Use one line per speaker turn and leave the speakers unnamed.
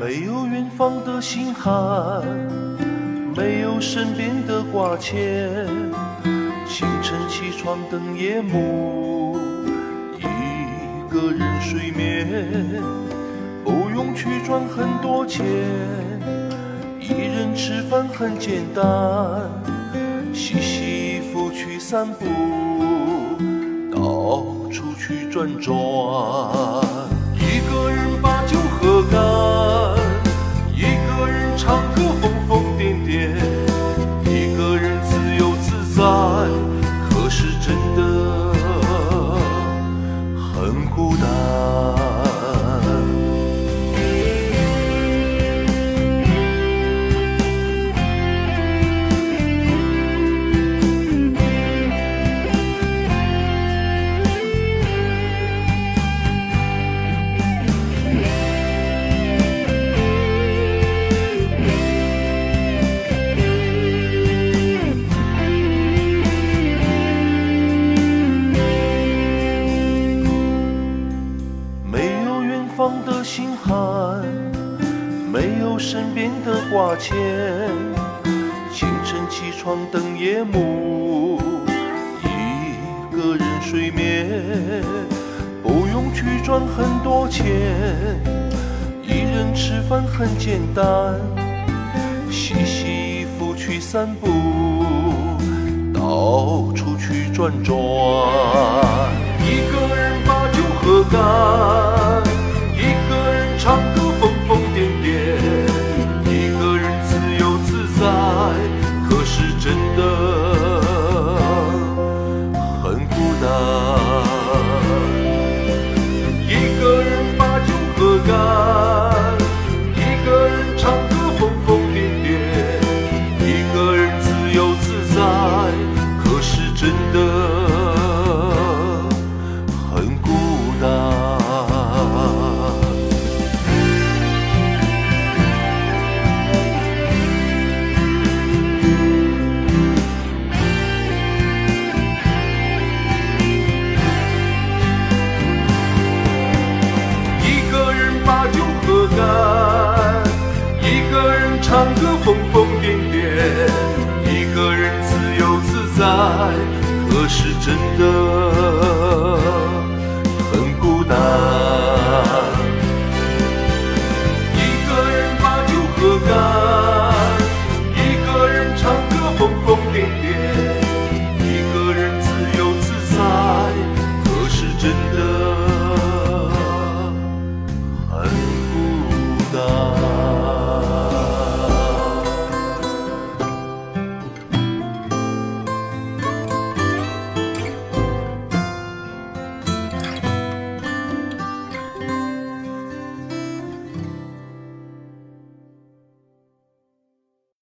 没有远方的心寒，没有身边的挂牵。清晨起床等夜幕，一个人睡眠，不用去赚很多钱，一人吃饭很简单，洗洗衣服去散步，到处去转转，孤单。心寒，没有身边的挂牵。清晨起床等夜幕，一个人睡眠，不用去赚很多钱，一人吃饭很简单，洗洗衣服去散步，到处去转转。一个人把酒喝干， 든든 爱，可是真的